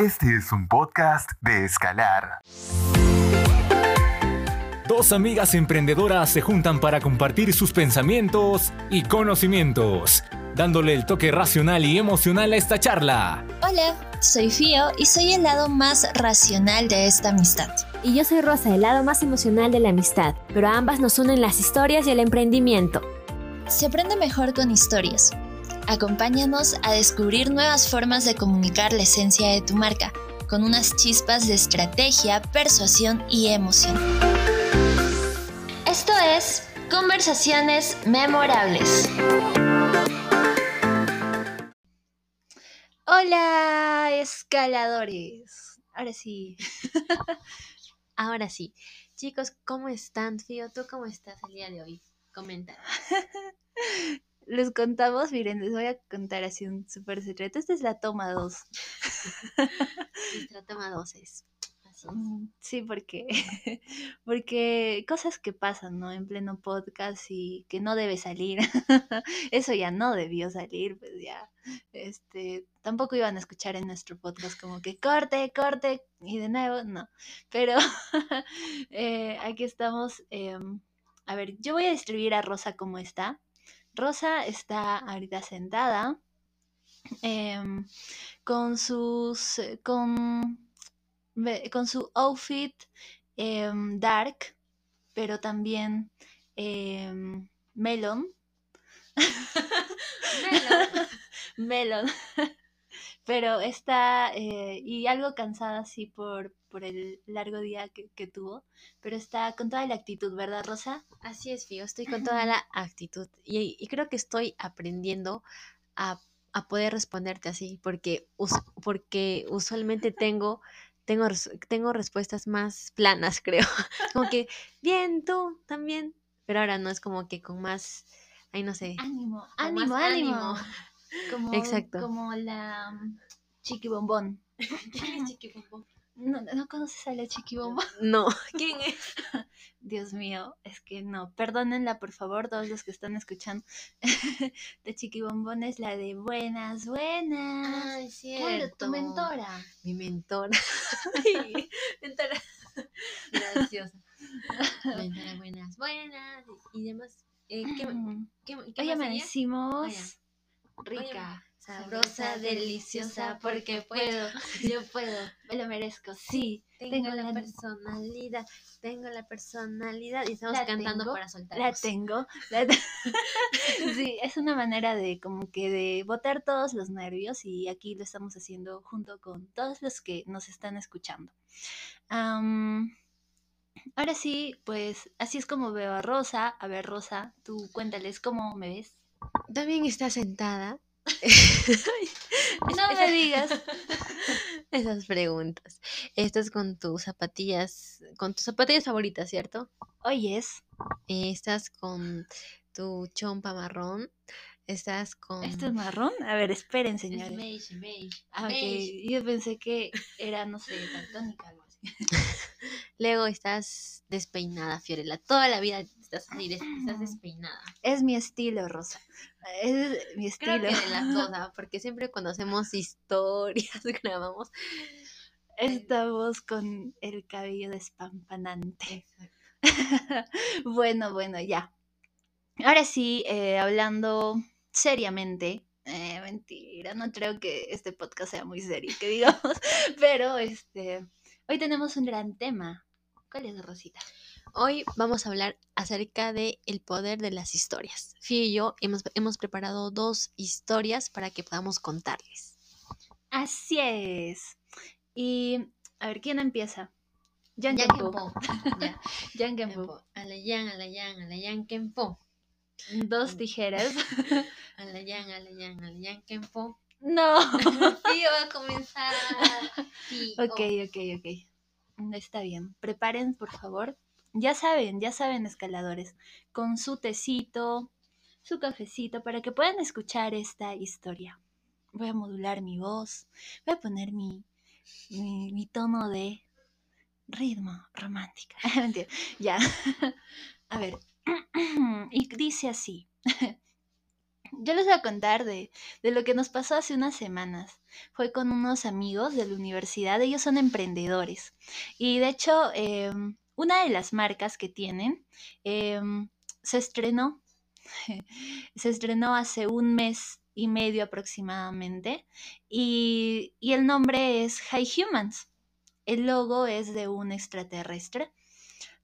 Este es un podcast de Escalar. Dos amigas emprendedoras se juntan para compartir sus pensamientos y conocimientos, dándole el toque racional y emocional a esta charla. Hola, soy Fío y soy el lado más racional de esta amistad. Y yo soy Rosa, el lado más emocional de la amistad, pero a ambas nos unen las historias y el emprendimiento. Se aprende mejor con historias. Acompáñanos a descubrir nuevas formas de comunicar la esencia de tu marca, con unas chispas de estrategia, persuasión y emoción. Esto es Conversaciones Memorables. Hola, escaladores. Ahora sí. Ahora sí. Chicos, ¿cómo están, Fío? ¿Tú cómo estás el día de hoy? Comenta. Les contamos, miren, les voy a contar así un súper secreto. Esta es la toma 2. Nuestra toma 2 es. Así es. Mm, Sí, porque, porque cosas que pasan, ¿no? En pleno podcast y que no debe salir. Eso ya no debió salir, pues ya. Este, tampoco iban a escuchar en nuestro podcast como que corte, corte y de nuevo, no. Pero eh, aquí estamos. em, a ver, yo voy a describir a Rosa cómo está. Rosa está ahorita sentada em, con sus eh, con con su outfit em, dark, pero también em, melon. melon. pero está eh, y algo cansada así por, por el largo día que, que tuvo, pero está con toda la actitud, ¿verdad, Rosa? Así es, Fío. Estoy con toda la actitud. Y, y creo que estoy aprendiendo a, a poder responderte así, porque, us- porque usualmente tengo, tengo, tengo respuestas más planas, creo. Como que, bien, tú también. Pero ahora no es como que con más, ay, no sé. Ánimo, ánimo, ánimo. ánimo. Como, Exacto. como la mm, Chiqui Bombón. ¿No, ¿No conoces a la Chiqui Bombón? No, ¿quién es? Dios mío, es que no. Perdónenla, por favor, todos los que están escuchando. la Chiqui Bombón es la de buenas, buenas. Ay, Claro, tu mentora. Mi mentora. Ay, mentora. Graciosa. Mentora, buenas, buenas. Y demás. Eh, ¿qué, qué, qué Hoy amanecimos rica, sabrosa, deliciosa, porque puedo. Yo puedo, me lo merezco. Sí, Tengo, la personalidad, tengo la personalidad. Y estamos La cantando tengo, para soltar. La tengo. la te- sí, es una manera de como que de botar todos los nervios y aquí lo estamos haciendo junto con todos los que nos están escuchando. Ahora sí, pues así es como veo a Rosa. A ver, Rosa, tú cuéntales cómo me ves. También está sentada. No me digas. Esas preguntas. Estás con tus zapatillas, con tus zapatillas favoritas, ¿cierto? Oyes, Eh, estás con tu chompa marrón. Estás con. ¿esto es marrón? A ver, esperen, Es señores. beige, beige, Ah, beige. Yo pensé que era, no sé, daltónica, algo así. Luego estás despeinada, Fiorella. Toda la vida estás así, des- estás despeinada. Es mi estilo, Rosa. Es mi estilo. Creo que de las dos, ¿ah? porque siempre cuando hacemos historias, grabamos. Estamos con el cabello despampanante. bueno, bueno, ya. Ahora sí, eh, hablando seriamente. eh, mentira, no creo que este podcast sea muy serio, que digamos. Pero este, hoy tenemos un gran tema. ¿Cuál es, Rosita? Hoy vamos a hablar acerca de el poder de las historias. Fío y yo hemos, hemos preparado dos historias para que podamos contarles. Así es. Y a ver, ¿quién empieza? Jan Yan Kempo. Kempo. Ya, Jan Kempo. Kempo. A la yan, a la yan, a la yan Kempo. Dos tijeras. A la yan, a la yan, a la yan Kempo. no. Sí, va a comenzar. Sí, Ok, oh. ok, ok. Está bien. Preparen, por favor. Ya saben, ya saben, escaladores, con su tecito, su cafecito, para que puedan escuchar esta historia. Voy a modular mi voz, voy a poner mi, mi, tono de ritmo romántico. Mentira, ya. A ver. Y dice así. yo les voy a contar de, de, lo que nos pasó hace unas semanas. Fue con unos amigos de la universidad, ellos son emprendedores. Y de hecho, eh, una de las marcas que tienen eh, se estrenó, se estrenó hace un mes y medio aproximadamente, y, y el nombre es High Humans. El logo es de un extraterrestre.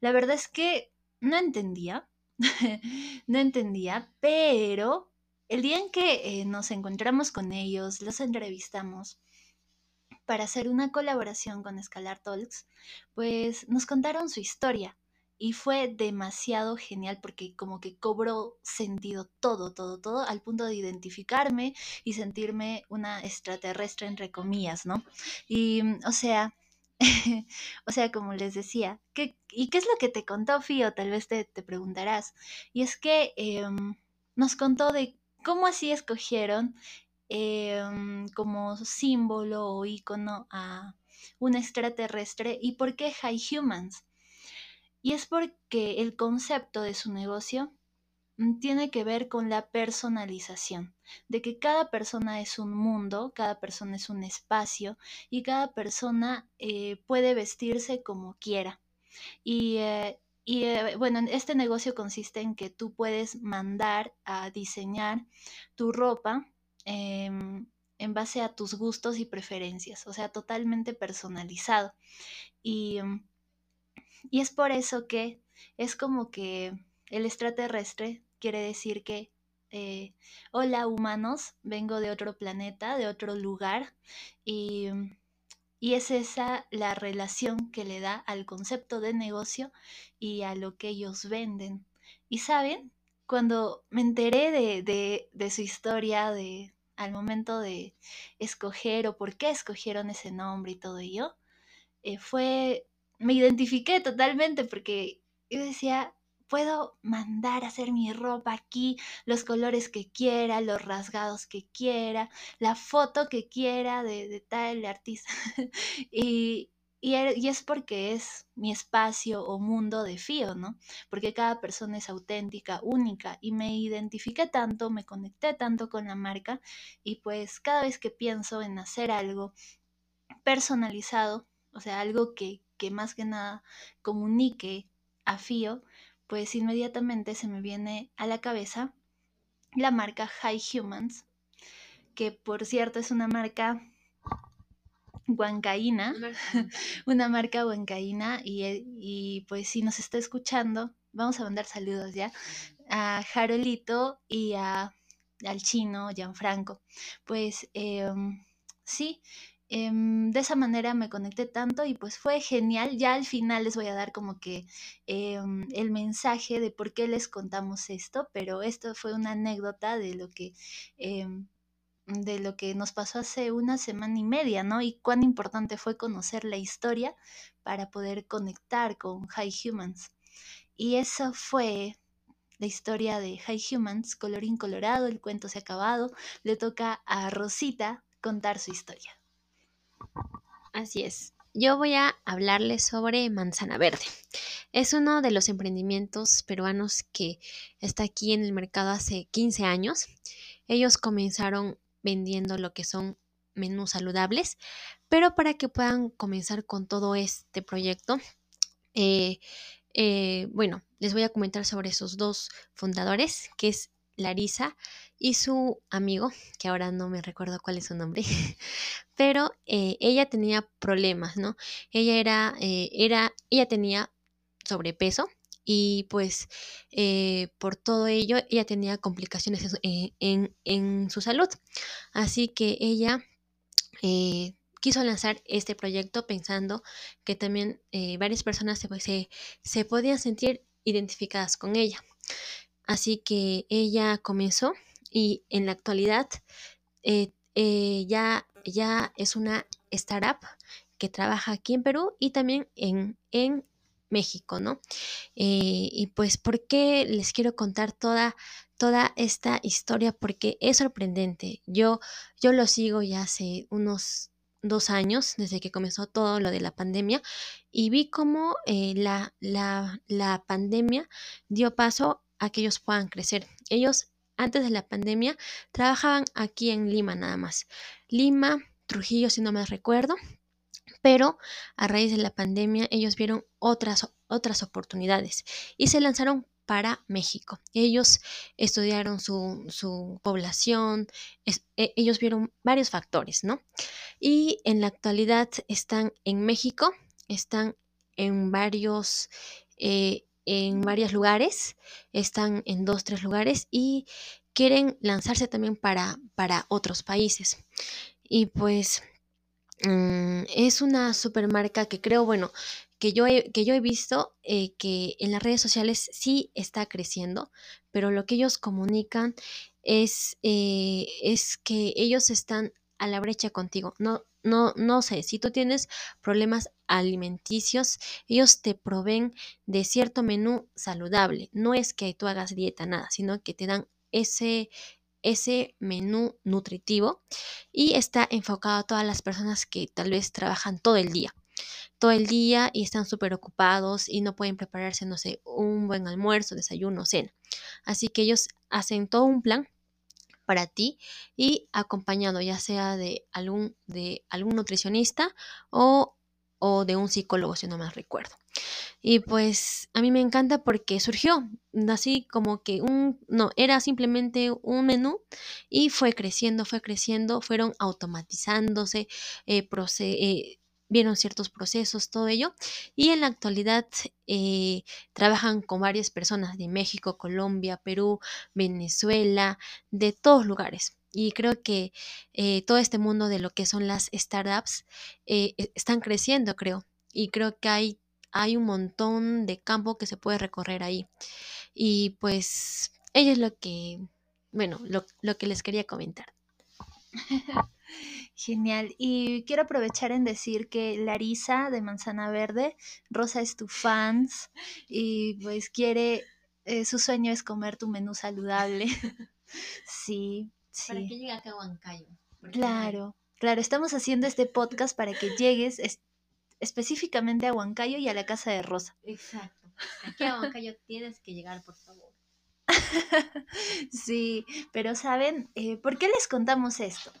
La verdad es que no entendía, no entendía, pero el día en que eh, nos encontramos con ellos, los entrevistamos para hacer una colaboración con Scalar Talks, pues nos contaron su historia y fue demasiado genial porque como que cobró sentido todo, todo, todo, al punto de identificarme y sentirme una extraterrestre entre comillas, ¿no? Y, o sea, o sea, como les decía, ¿qué, ¿y qué es lo que te contó Fío? Tal vez te, te preguntarás. Y es que eh, nos contó de cómo así escogieron eh, como símbolo o icono a un extraterrestre y por qué High Humans. Y es porque el concepto de su negocio mm, tiene que ver con la personalización, de que cada persona es un mundo, cada persona es un espacio y cada persona eh, puede vestirse como quiera. Y, eh, eh, bueno, este negocio consiste en que tú puedes mandar a diseñar tu ropa em, en base a tus gustos y preferencias, o sea, totalmente personalizado. Y, y es por eso que es como que el extraterrestre quiere decir que eh, hola humanos, vengo de otro planeta, de otro lugar, y, y, es esa la relación que le da al concepto de negocio y a lo que ellos venden. Y saben, cuando me enteré de, de, de su historia, de, al momento de escoger o por qué escogieron ese nombre y todo ello, eh, fue, me identifiqué totalmente porque yo decía, puedo mandar a hacer mi ropa aquí, los colores que quiera, los rasgados que quiera, la foto que quiera de, de tal artista. y, y, y, es porque es mi espacio o mundo de fío, ¿no? Porque cada persona es auténtica, única y me identifiqué tanto, me conecté tanto con la marca y pues cada vez que pienso en hacer algo personalizado, o sea, algo que, que más que nada comunique a fío, pues inmediatamente se me viene a la cabeza la marca High Humans, que por cierto es una marca huancaína, una marca huancaína y, y, pues si nos está escuchando, vamos a mandar saludos ya a Jarolito y a, al chino Gianfranco. Pues eh, sí, eh, de esa manera me conecté tanto y pues fue genial. Ya al final les voy a dar como que eh, el mensaje de por qué les contamos esto, pero esto fue una anécdota de lo que... De lo que nos pasó hace una semana y media, ¿no? Y cuán importante fue conocer la historia para poder conectar con High Humans. Y eso fue la historia de High Humans, colorín colorado, el cuento se ha acabado, le toca a Rosita contar su historia. Así es. Yo voy a hablarles sobre Manzana Verde. Es uno de los emprendimientos peruanos que está aquí en el mercado hace 15 años. Ellos comenzaron vendiendo lo que son menús saludables, pero para que puedan comenzar con todo este proyecto, eh, eh, bueno, les voy a comentar sobre esos dos fundadores, que es Larisa y su amigo, que ahora no me recuerdo cuál es su nombre, pero eh, ella tenía problemas, ¿no? Ella era, eh, era, ella tenía sobrepeso y pues eh, por todo ello ella tenía complicaciones en, en, en su salud. Así que ella eh, quiso lanzar este proyecto pensando que también eh, varias personas se, se, se podían sentir identificadas con ella. Así que ella comenzó y en la actualidad eh, eh, ya, ya es una startup que trabaja aquí en Perú y también en, en México, ¿no? Eh, y pues, ¿por qué les quiero contar toda, toda esta historia? Porque es sorprendente. Yo, yo lo sigo ya hace unos dos años, desde que comenzó todo lo de la pandemia, y vi cómo eh, la, la, la pandemia dio paso a que ellos puedan crecer. Ellos antes de la pandemia trabajaban aquí en Lima nada más. Lima, Trujillo, si no me recuerdo. Pero a raíz de la pandemia ellos vieron otras, otras oportunidades y se lanzaron para México. Ellos estudiaron su, su población, e- ellos vieron varios factores, ¿no? Y en la actualidad están en México, están en varios, eh, en varios lugares, están en dos, tres lugares y quieren lanzarse también para, para otros países. Y pues mm, es una supermarca que creo, bueno, que yo he, que yo he visto eh, que en las redes sociales sí está creciendo, pero lo que ellos comunican es, eh, es que ellos están a la brecha contigo. No, no, no sé, si tú tienes problemas alimenticios, ellos te proveen de cierto menú saludable. No es que tú hagas dieta, nada, sino que te dan ese, ese menú nutritivo y está enfocado a todas las personas que tal vez trabajan todo el día todo el día y están súper ocupados y no pueden prepararse, no sé, un buen almuerzo, desayuno, cena. Así que ellos hacen todo un plan para ti y acompañado ya sea de algún, de algún nutricionista o, o de un psicólogo, si no me recuerdo. Y pues a mí me encanta porque surgió así como que un, no, era simplemente un menú y fue creciendo, fue creciendo, fueron automatizándose, eh, eh, vieron ciertos procesos, todo ello. Y en la actualidad eh, trabajan con varias personas de México, Colombia, Perú, Venezuela, de todos lugares. Y creo que todo este mundo de lo que son las startups e- están creciendo, creo. Y creo que hay, hay un montón de campo que se puede recorrer ahí. Y pues ello es lo que, bueno, lo, lo que les quería comentar. Genial. Y quiero aprovechar en decir que Larisa de Manzana Verde, Rosa es tu fans y pues quiere, eh, su sueño es comer tu menú saludable. Sí, sí. llegue acá a Huancayo. Claro, claro, estamos haciendo este podcast para que llegues es- específicamente a Huancayo y a la casa de Rosa. Exacto. Aquí a Huancayo tienes que llegar, por favor. Sí, pero ¿saben eh, por qué les contamos esto?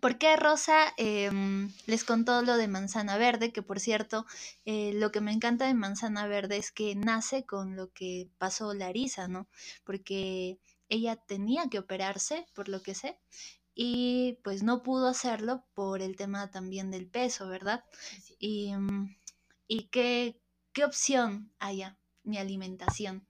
¿Por qué Rosa em, les contó lo de Manzana Verde? Que por cierto, eh, lo que me encanta de Manzana Verde es que nace con lo que pasó Larisa, ¿no? Porque ella tenía que operarse, por lo que sé, y pues no pudo hacerlo por el tema también del peso, ¿verdad? Y, mm, y qué, qué opción haya mi alimentación.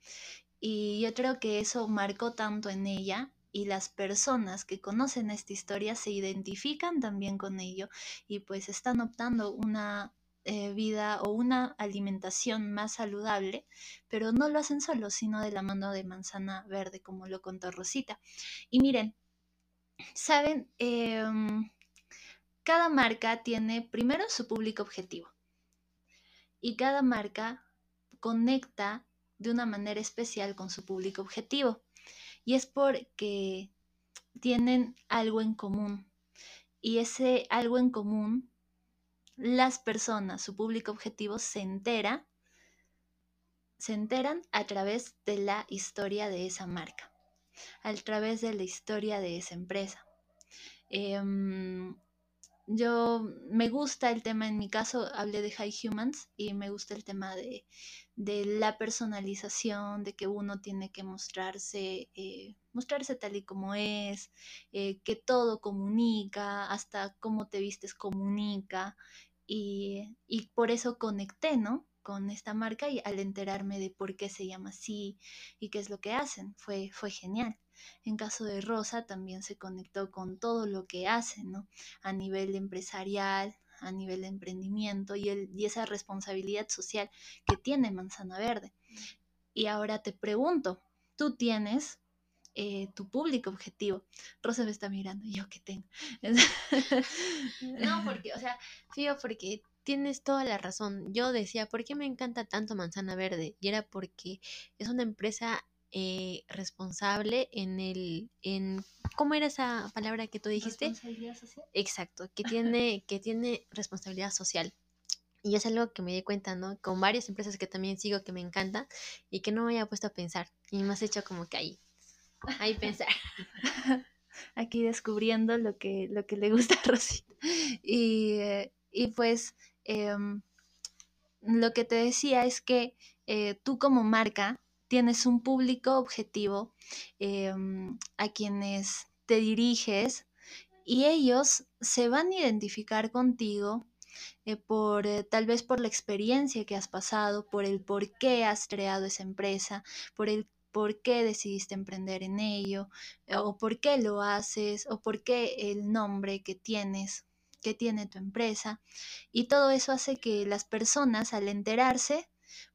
Y yo creo que eso marcó tanto en ella y las personas que conocen esta historia se identifican también con ello y pues están optando una eh, vida o una alimentación más saludable, pero no lo hacen solos, sino de la mano de manzana verde, como lo contó Rosita. Y miren, saben, Em, cada marca tiene primero su público objetivo y cada marca conecta de una manera especial con su público objetivo. Y es porque tienen algo en común. Y ese algo en común, las personas, su público objetivo, se entera, se enteran a través de la historia de esa marca, a través de la historia de esa empresa. Em, yo me gusta el tema, en mi caso hablé de High Humans y me gusta el tema de, de la personalización, de que uno tiene que mostrarse, eh, mostrarse tal y como es, eh, que todo comunica, hasta cómo te vistes comunica. Y, y por eso conecté, ¿no? Con esta marca y al enterarme de por qué se llama así y qué es lo que hacen, fue, fue genial. En caso de Rosa también se conectó con todo lo que hacen, ¿no? A nivel empresarial, a nivel de emprendimiento y, el, y esa responsabilidad social que tiene Manzana Verde. Y ahora te pregunto, ¿tú tienes eh, tu público objetivo? Rosa me está mirando, ¿yo qué tengo? No, porque, o sea, fío, porque tienes toda la razón. Yo decía, ¿por qué me encanta tanto Manzana Verde? Y era porque es una empresa eh, responsable en el, en, ¿cómo era esa palabra que tú dijiste? ¿Responsabilidad social? Exacto, que tiene, que tiene responsabilidad social. Y es algo que me di cuenta, ¿no? Con varias empresas que también sigo que me encantan y que no me había puesto a pensar. Y me has hecho como que ahí. ahí pensar. Aquí descubriendo lo que, lo que le gusta a Rosita. Y, eh, y pues em, lo que te decía es que eh, tú como marca tienes un público objetivo em, a quienes te diriges y ellos se van a identificar contigo eh, por eh, tal vez por la experiencia que has pasado, por el por qué has creado esa empresa, por el por qué decidiste emprender en ello, o por qué lo haces, o por qué el nombre que tienes, que tiene tu empresa. Y todo eso hace que las personas al enterarse,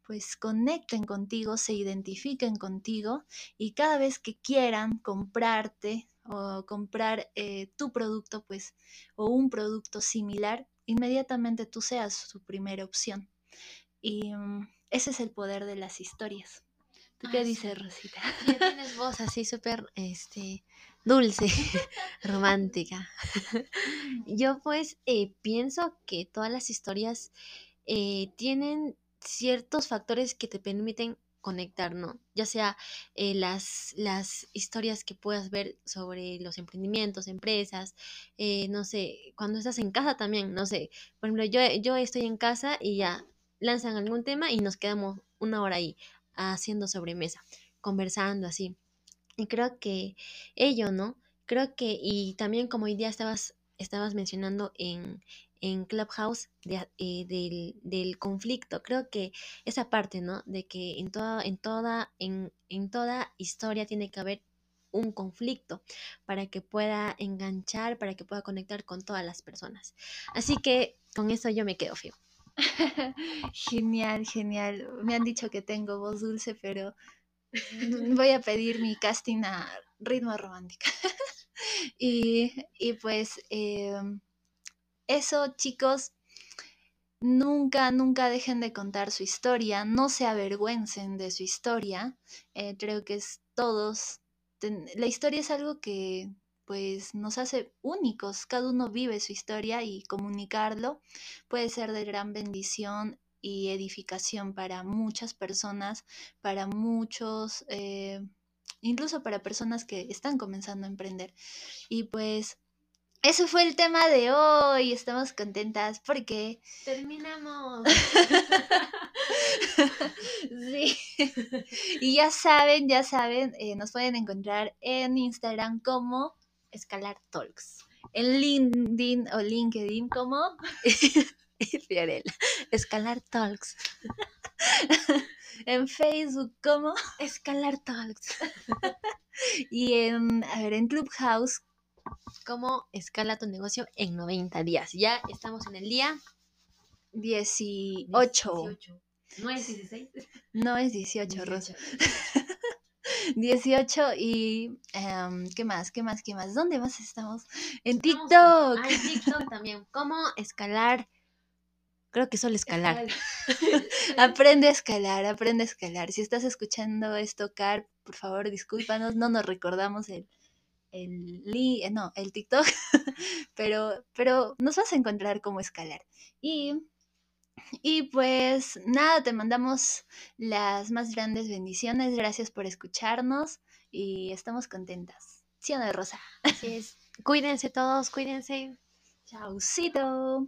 pues conecten contigo, se identifiquen contigo y cada vez que quieran comprarte o comprar eh, tu producto, pues, o un producto similar, inmediatamente tú seas su primera opción. Y mm, ese es el poder de las historias. ¿Tú qué dices. Rosita? Ya tienes voz así súper, este, dulce, romántica. Yo pues eh, pienso que todas las historias eh, tienen ciertos factores que te permiten conectar, ¿no? Ya sea eh, las, las historias que puedas ver sobre los emprendimientos, empresas, eh, no sé, cuando estás en casa también, no sé, por ejemplo, yo, yo estoy en casa y ya lanzan algún tema y nos quedamos una hora ahí haciendo sobremesa, conversando así. Y creo que ello, ¿no? Creo que, y también como hoy día estabas, estabas mencionando en, en Clubhouse eh, del, del conflicto, creo que esa parte, ¿no? De que en toda, en toda, en, en toda historia tiene que haber un conflicto para que pueda enganchar, para que pueda conectar con todas las personas. Así que con eso yo me quedo, Fio. Genial, genial. Me han dicho que tengo voz dulce, pero voy a pedir mi casting a ritmo romántica. y, y pues em, eso, chicos, nunca, nunca dejen de contar su historia, no se avergüencen de su historia. Eh, creo que es todos, la historia es algo que pues nos hace únicos, cada uno vive su historia y comunicarlo puede ser de gran bendición y edificación para muchas personas, para muchos, eh, incluso para personas que están comenzando a emprender. Y pues ese fue el tema de hoy, estamos contentas porque Terminamos. Sí. Y ya saben, ya saben, eh, nos pueden encontrar en Instagram como Escalar Talks. en LinkedIn o LinkedIn como Fiorella. Escalar Talks. en Facebook como Escalar Talks. y en, a ver, en Clubhouse ¿Cómo escala tu negocio en 90 días? Ya estamos en el día 18. 18. ¿No es 16? No es 18, Rosa. 18 y em, ¿qué más? ¿Qué más? ¿Qué más? ¿Dónde más estamos? En TikTok. Ah, en TikTok también. ¿Cómo escalar? Creo que solo escalar. Aprende a escalar, aprende a escalar. Si estás escuchando esto, Car, por favor, discúlpanos, no nos recordamos el, el, eh, no, el TikTok, pero, pero nos vas a encontrar cómo escalar. Y, y pues nada, te mandamos las más grandes bendiciones. Gracias por escucharnos y estamos contentas. ¿Sí o no, Rosa? Así es. Cuídense todos, cuídense. Chaucito.